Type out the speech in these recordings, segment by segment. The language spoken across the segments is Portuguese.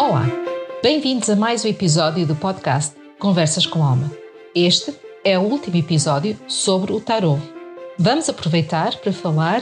Olá, bem-vindos a mais um episódio do podcast Conversas com Alma. Este é o último episódio sobre o tarot. Vamos aproveitar para falar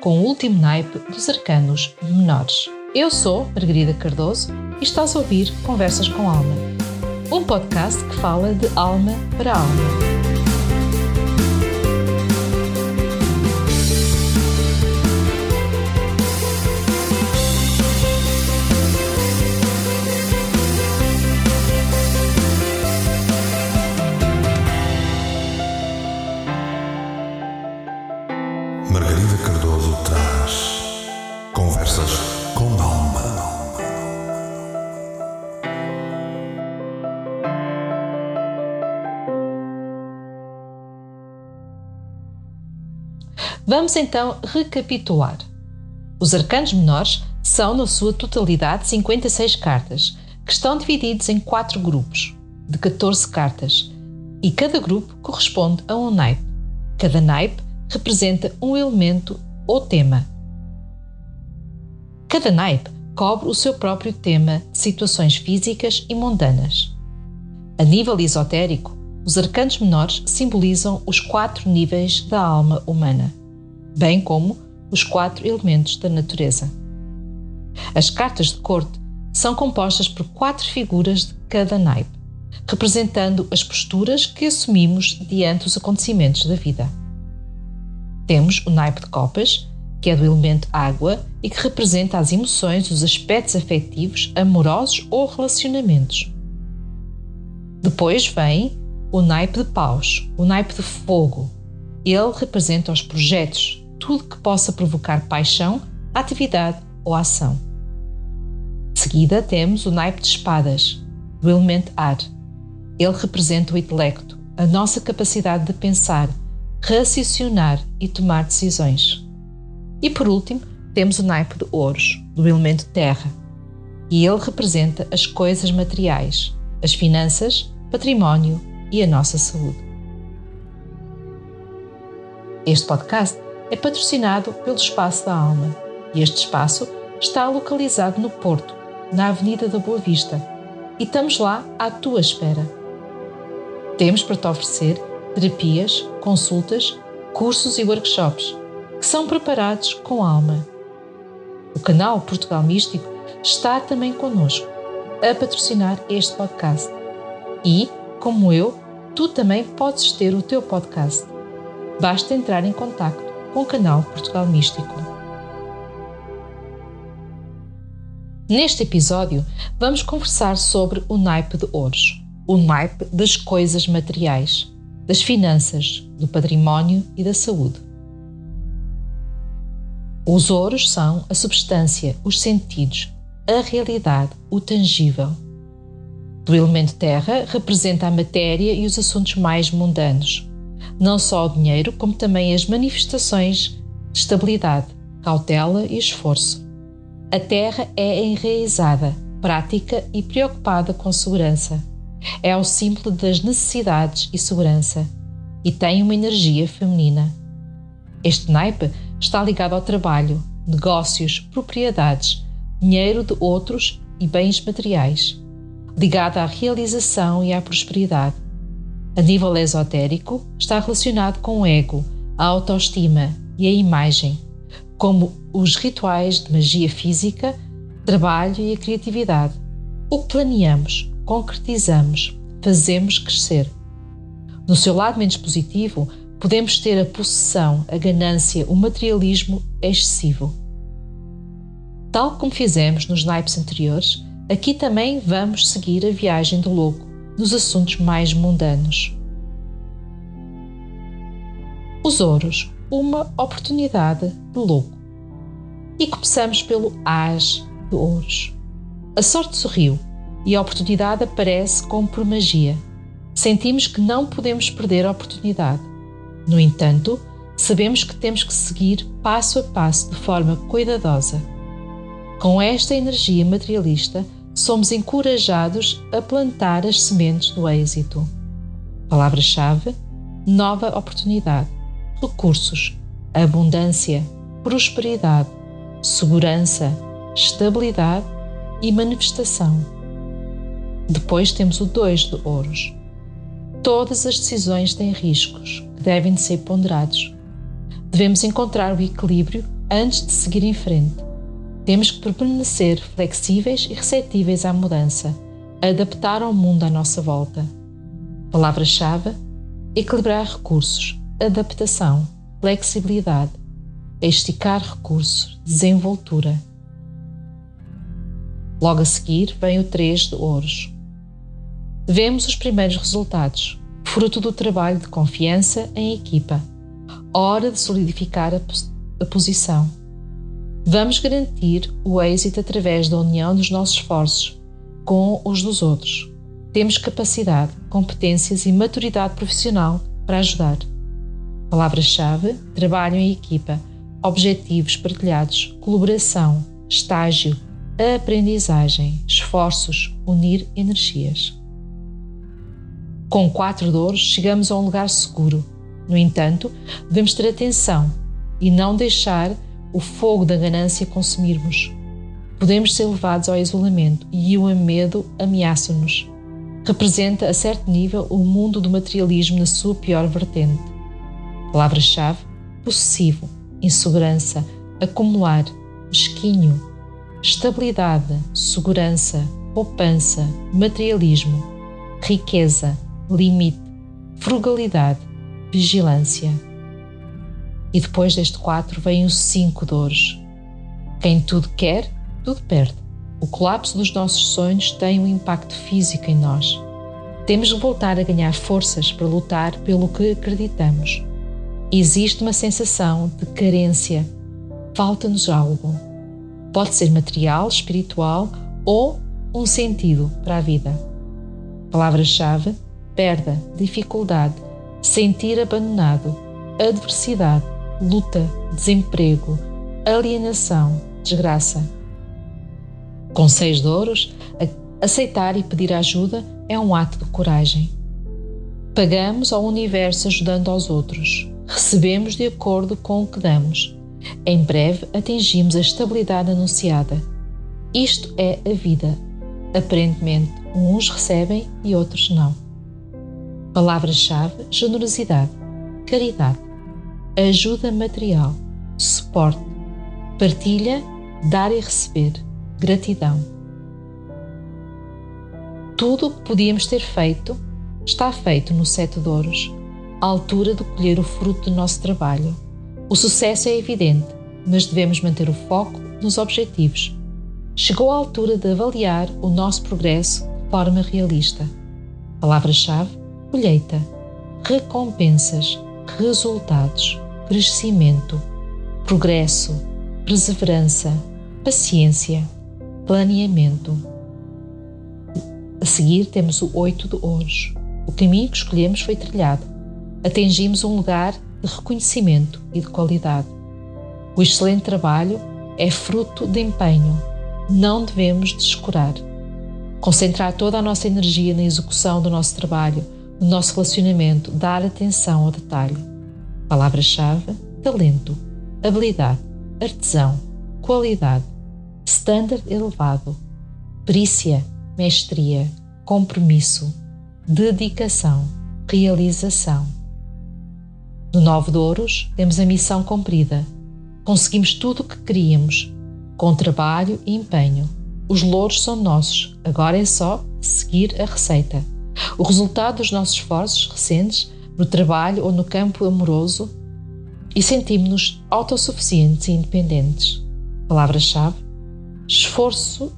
com o último naipe dos arcanos menores. Eu sou Margarida Cardoso e estás a ouvir Conversas com Alma, um podcast que fala de alma para alma. Vamos então recapitular. Os arcanos menores são, na sua totalidade, 56 cartas, que estão divididos em quatro grupos, de 14 cartas, e cada grupo corresponde a um naipe. Cada naipe representa um elemento ou tema. Cada naipe cobre o seu próprio tema de situações físicas e mundanas. A nível esotérico, os arcanos menores simbolizam os quatro níveis da alma humana bem como os quatro elementos da natureza. As cartas de corte são compostas por quatro figuras de cada naipe, representando as posturas que assumimos diante dos acontecimentos da vida. Temos o naipe de copas, que é do elemento água e que representa as emoções, os aspectos afetivos, amorosos ou relacionamentos. Depois vem o naipe de paus, o naipe de fogo. Ele representa os projetos, tudo que possa provocar paixão, atividade ou ação. De seguida temos o naipe de espadas, do elemento ar. Ele representa o intelecto, a nossa capacidade de pensar, raciocinar e tomar decisões. E por último, temos o naipe de ouros, do elemento terra. E ele representa as coisas materiais, as finanças, património e a nossa saúde. Este podcast é patrocinado pelo Espaço da Alma e este espaço está localizado no Porto, na Avenida da Boa Vista, e estamos lá à tua espera. Temos para te oferecer terapias, consultas, cursos e workshops que são preparados com alma. O canal Portugal Místico está também connosco a patrocinar este podcast. E, como eu, tu também podes ter o teu podcast. Basta entrar em contato com o canal Portugal Místico. Neste episódio, vamos conversar sobre o naipe de ouros, o naipe das coisas materiais, das finanças, do património e da saúde. Os ouros são a substância, os sentidos, a realidade, o tangível. Do elemento terra representa a matéria e os assuntos mais mundanos, não só o dinheiro, como também as manifestações de estabilidade, cautela e esforço. A terra é enraizada, prática e preocupada com segurança. É o símbolo das necessidades e segurança e tem uma energia feminina. Este naipe está ligado ao trabalho, negócios, propriedades, dinheiro de outros e bens materiais, ligado à realização e à prosperidade a nível esotérico, está relacionado com o ego, a autoestima e a imagem, como os rituais de magia física, trabalho e a criatividade. O que planeamos, concretizamos, fazemos crescer. No seu lado menos positivo, podemos ter a possessão, a ganância, o materialismo excessivo. Tal como fizemos nos naipes anteriores, aqui também vamos seguir a viagem do louco nos assuntos mais mundanos. Os ouros, uma oportunidade de louco. E começamos pelo As de Ouros. A sorte sorriu e a oportunidade aparece como por magia. Sentimos que não podemos perder a oportunidade. No entanto, sabemos que temos que seguir passo a passo de forma cuidadosa. Com esta energia materialista, somos encorajados a plantar as sementes do êxito. Palavra-chave: nova oportunidade, recursos, abundância, prosperidade, segurança, estabilidade, e manifestação. Depois temos o 2 de ouros. Todas as decisões têm riscos que devem de ser ponderados. Devemos encontrar o equilíbrio antes de seguir em frente. Temos que permanecer flexíveis e receptíveis à mudança, adaptar ao mundo à nossa volta. Palavra-chave: equilibrar recursos, adaptação, flexibilidade, esticar recursos, desenvoltura. Logo a seguir vem o 3 de ouros. Vemos os primeiros resultados, fruto do trabalho de confiança em equipa. Hora de solidificar a, a posição. Vamos garantir o êxito através da união dos nossos esforços com os dos outros. Temos capacidade, competências e maturidade profissional para ajudar. Palavra-chave: trabalho em equipa, objetivos partilhados, colaboração, estágio, aprendizagem, esforços, unir energias. Com quatro dores, chegamos a um lugar seguro. No entanto, devemos ter atenção e não deixar o fogo da ganância consumirmos. Podemos ser levados ao isolamento e o medo ameaça-nos. Representa, a certo nível, o mundo do materialismo na sua pior vertente. Palavra-chave: possessivo, insegurança, acumular, mesquinho, estabilidade, segurança, poupança, materialismo, riqueza, limite, frugalidade, vigilância. E depois deste quatro vem os cinco dores. Quem tudo quer, tudo perde. O colapso dos nossos sonhos tem um impacto físico em nós. Temos de voltar a ganhar forças para lutar pelo que acreditamos. Existe uma sensação de carência. Falta-nos algo. Pode ser material, espiritual ou um sentido para a vida. Palavra-chave: perda, dificuldade, sentir abandonado, adversidade, luta, desemprego, alienação, desgraça. Com seis de ouros, aceitar e pedir ajuda é um ato de coragem. Pagamos ao universo ajudando aos outros. Recebemos de acordo com o que damos. Em breve atingimos a estabilidade anunciada. Isto é a vida. Aparentemente, uns recebem e outros não. Palavra-chave: generosidade, caridade, ajuda material, suporte, partilha, dar e receber, gratidão. Tudo o que podíamos ter feito está feito no sete de ouros à altura de colher o fruto do nosso trabalho. O sucesso é evidente, mas devemos manter o foco nos objetivos. Chegou a altura de avaliar o nosso progresso de forma realista. Palavra-chave: colheita, recompensas, resultados, crescimento, progresso, perseverança, paciência, planeamento. A seguir temos o oito de ouros. O caminho que escolhemos foi trilhado atingimos um lugar de reconhecimento e de qualidade. O excelente trabalho é fruto de empenho. Não devemos descurar. Concentrar toda a nossa energia na execução do nosso trabalho, no nosso relacionamento, dar atenção ao detalhe. Palavra-chave: talento, habilidade, artesão, qualidade, standard elevado, perícia, mestria, compromisso, dedicação, realização. No Nove de Ouros, temos a missão cumprida. Conseguimos tudo o que queríamos, com trabalho e empenho. Os louros são nossos, agora é só seguir a receita. O resultado dos nossos esforços recentes, no trabalho ou no campo amoroso, e sentimos-nos autossuficientes e independentes. Palavra-chave: esforço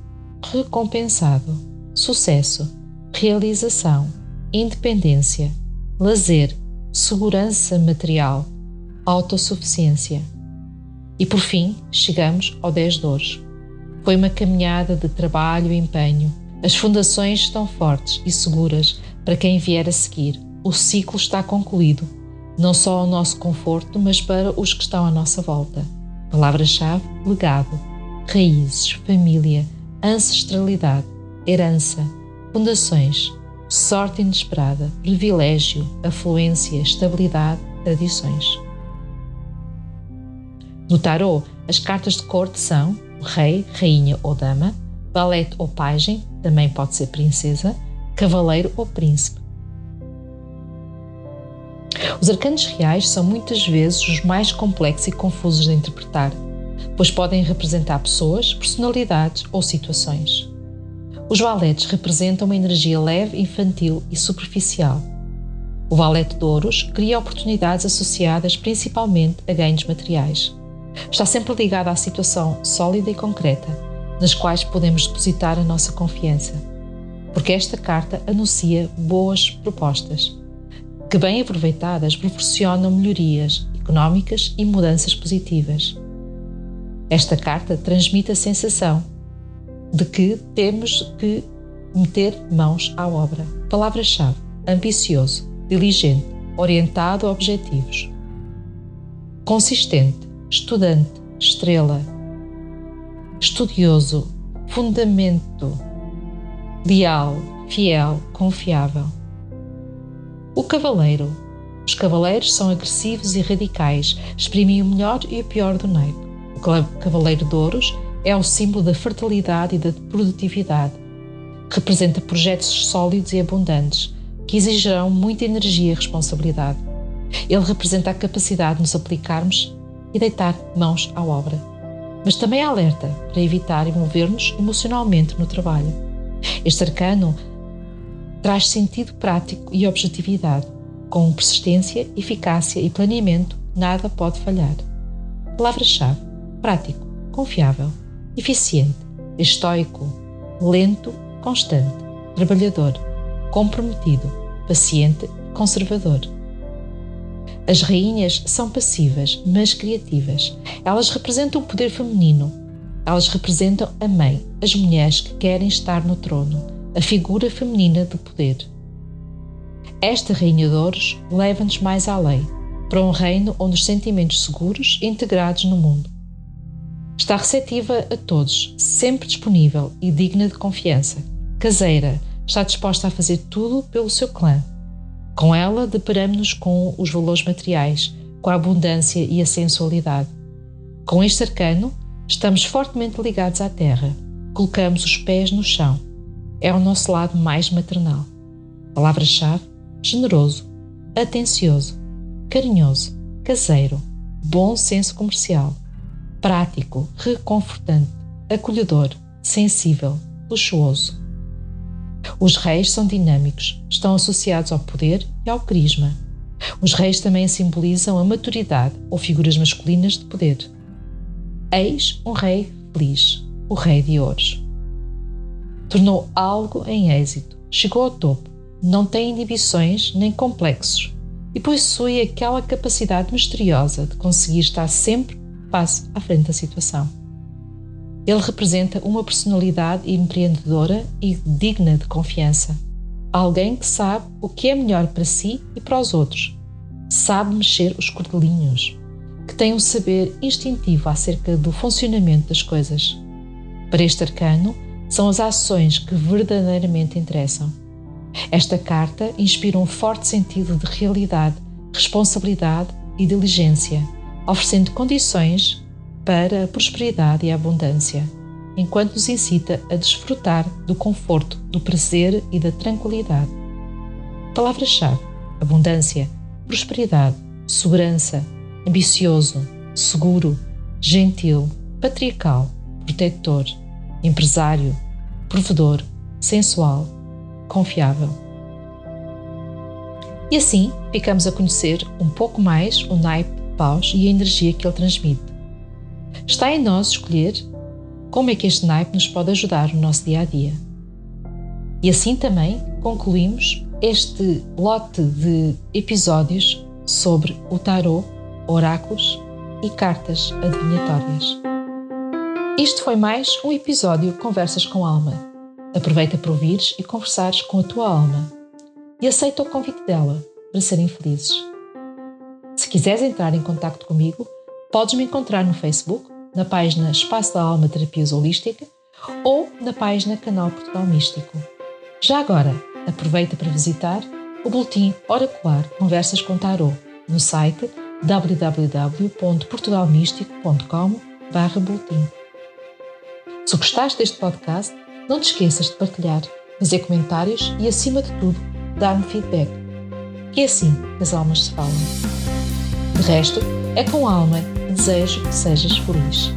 recompensado, sucesso, realização, independência, lazer segurança material, autossuficiência. E por fim, chegamos ao 10 dores. Foi uma caminhada de trabalho e empenho. As fundações estão fortes e seguras para quem vier a seguir. O ciclo está concluído, não só ao nosso conforto, mas para os que estão à nossa volta. Palavra-chave: legado, raízes, família, ancestralidade, herança, fundações, sorte inesperada, privilégio, afluência, estabilidade, tradições. No tarot, as cartas de corte são rei, rainha ou dama, valete ou pajem, também pode ser princesa, cavaleiro ou príncipe. Os arcanos reais são muitas vezes os mais complexos e confusos de interpretar, pois podem representar pessoas, personalidades ou situações. Os valetes representam uma energia leve, infantil e superficial. O valete de ouros cria oportunidades associadas principalmente a ganhos materiais. Está sempre ligado à situação sólida e concreta, nas quais podemos depositar a nossa confiança. Porque esta carta anuncia boas propostas, que, bem aproveitadas, proporcionam melhorias económicas e mudanças positivas. Esta carta transmite a sensação de que temos que meter mãos à obra. Palavra-chave: ambicioso, diligente, orientado a objetivos. Consistente, estudante, estrela. Estudioso, fundamento, leal, fiel, confiável. O cavaleiro. Os cavaleiros são agressivos e radicais, exprimem o melhor e o pior do naipe. O cavaleiro de ouros é o símbolo da fertilidade e da produtividade. Representa projetos sólidos e abundantes, que exigirão muita energia e responsabilidade. Ele representa a capacidade de nos aplicarmos e deitar mãos à obra. Mas também alerta para evitar envolver-nos emocionalmente no trabalho. Este arcano traz sentido prático e objetividade. Com persistência, eficácia e planeamento, nada pode falhar. Palavra-chave: prático, confiável eficiente, estoico, lento, constante, trabalhador, comprometido, paciente, conservador. As rainhas são passivas, mas criativas. Elas representam o poder feminino. Elas representam a mãe, as mulheres que querem estar no trono, a figura feminina de poder. Esta Rainha de Ouros leva-nos mais além, para um reino onde os sentimentos seguros e integrados no mundo Está receptiva a todos, sempre disponível e digna de confiança. Caseira, está disposta a fazer tudo pelo seu clã. Com ela, deparamos-nos com os valores materiais, com a abundância e a sensualidade. Com este arcano, estamos fortemente ligados à terra. Colocamos os pés no chão. É o nosso lado mais maternal. Palavra-chave: generoso, atencioso, carinhoso, caseiro, bom senso comercial prático, reconfortante, acolhedor, sensível, luxuoso. Os reis são dinâmicos, estão associados ao poder e ao carisma. Os reis também simbolizam a maturidade ou figuras masculinas de poder. Eis um rei feliz, o rei de ouros. Tornou algo em êxito, chegou ao topo, não tem inibições nem complexos e possui aquela capacidade misteriosa de conseguir estar sempre passo à frente da situação. Ele representa uma personalidade empreendedora e digna de confiança. Alguém que sabe o que é melhor para si e para os outros. Sabe mexer os cordelinhos. Que tem um saber instintivo acerca do funcionamento das coisas. Para este arcano, são as ações que verdadeiramente interessam. Esta carta inspira um forte sentido de realidade, responsabilidade e diligência oferecendo condições para a prosperidade e a abundância, enquanto nos incita a desfrutar do conforto, do prazer e da tranquilidade. Palavra-chave: abundância, prosperidade, segurança, ambicioso, seguro, gentil, patriarcal, protetor, empresário, provedor, sensual, confiável. E assim ficamos a conhecer um pouco mais o naipe paus e a energia que ele transmite. Está em nós escolher como é que este naipe nos pode ajudar no nosso dia a dia. E assim também concluímos este lote de episódios sobre o tarot, oráculos e cartas adivinhatórias. Isto foi mais um episódio Conversas com Alma. Aproveita para ouvires e conversares com a tua alma e aceita o convite dela para serem felizes. Se quiseres entrar em contato comigo, podes me encontrar no Facebook, na página Espaço da Alma Terapias Holística ou na página Canal Portugal Místico. Já agora, aproveita para visitar o boletim Oracular Conversas com Tarot no site www.portugalmístico.com boletim. Se gostaste deste podcast, Não te esqueças de partilhar, fazer comentários e, acima de tudo, dar-me feedback. Que é assim que as almas se falam. De resto, é com alma que desejo que sejas feliz.